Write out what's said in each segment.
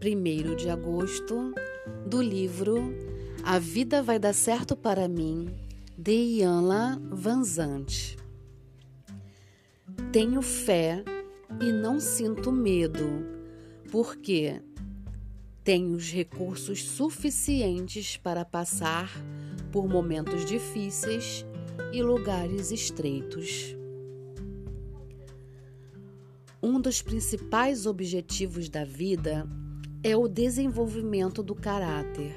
1 de agosto, do livro A Vida Vai Dar Certo para Mim, de Ianla Vanzante. Tenho fé e não sinto medo, porque tenho os recursos suficientes para passar por momentos difíceis e lugares estreitos. Um dos principais objetivos da vida é o desenvolvimento do caráter.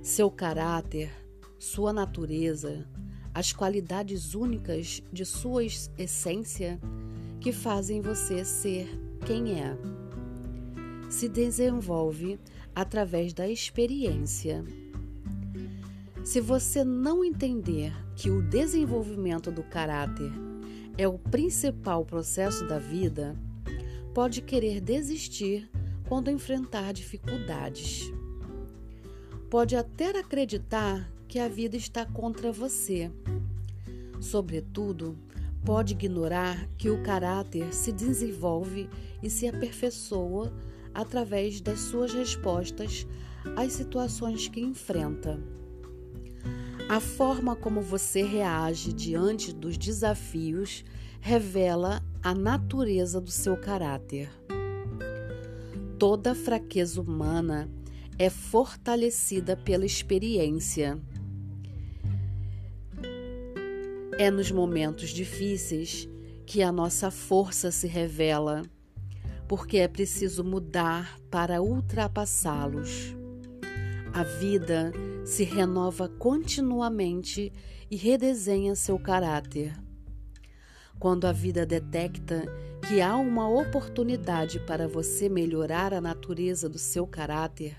Seu caráter, sua natureza, as qualidades únicas de sua essência que fazem você ser quem é. Se desenvolve através da experiência. Se você não entender que o desenvolvimento do caráter é o principal processo da vida, pode querer desistir quando enfrentar dificuldades. Pode até acreditar que a vida está contra você. Sobretudo, pode ignorar que o caráter se desenvolve e se aperfeiçoa através das suas respostas às situações que enfrenta. A forma como você reage diante dos desafios revela a natureza do seu caráter. Toda fraqueza humana é fortalecida pela experiência. É nos momentos difíceis que a nossa força se revela, porque é preciso mudar para ultrapassá-los. A vida se renova continuamente e redesenha seu caráter. Quando a vida detecta que há uma oportunidade para você melhorar a natureza do seu caráter,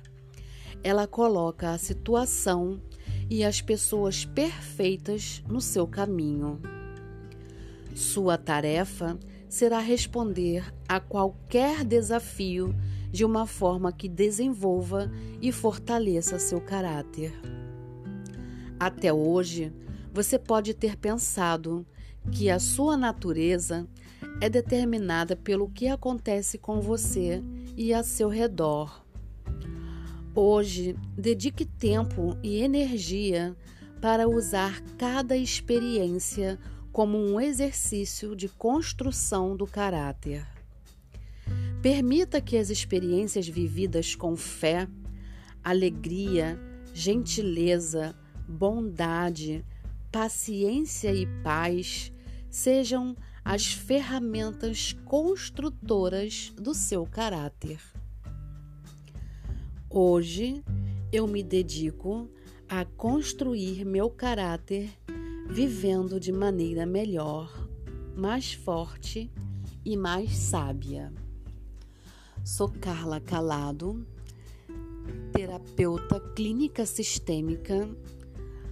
ela coloca a situação e as pessoas perfeitas no seu caminho. Sua tarefa será responder a qualquer desafio de uma forma que desenvolva e fortaleça seu caráter. Até hoje, você pode ter pensado que a sua natureza é determinada pelo que acontece com você e a seu redor. Hoje, dedique tempo e energia para usar cada experiência como um exercício de construção do caráter. Permita que as experiências vividas com fé, alegria, gentileza, bondade, paciência e paz sejam as ferramentas construtoras do seu caráter. Hoje eu me dedico a construir meu caráter vivendo de maneira melhor, mais forte e mais sábia. Sou Carla Calado, terapeuta clínica sistêmica.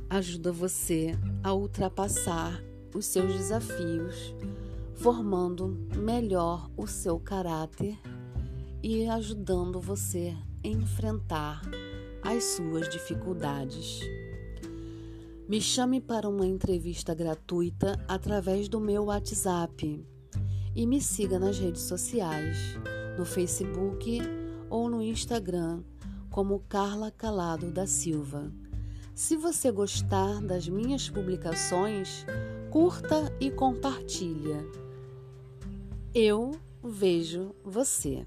Ajuda você a ultrapassar os seus desafios, formando melhor o seu caráter e ajudando você a enfrentar as suas dificuldades. Me chame para uma entrevista gratuita através do meu WhatsApp e me siga nas redes sociais no Facebook ou no Instagram como Carla Calado da Silva. Se você gostar das minhas publicações, curta e compartilha. Eu vejo você.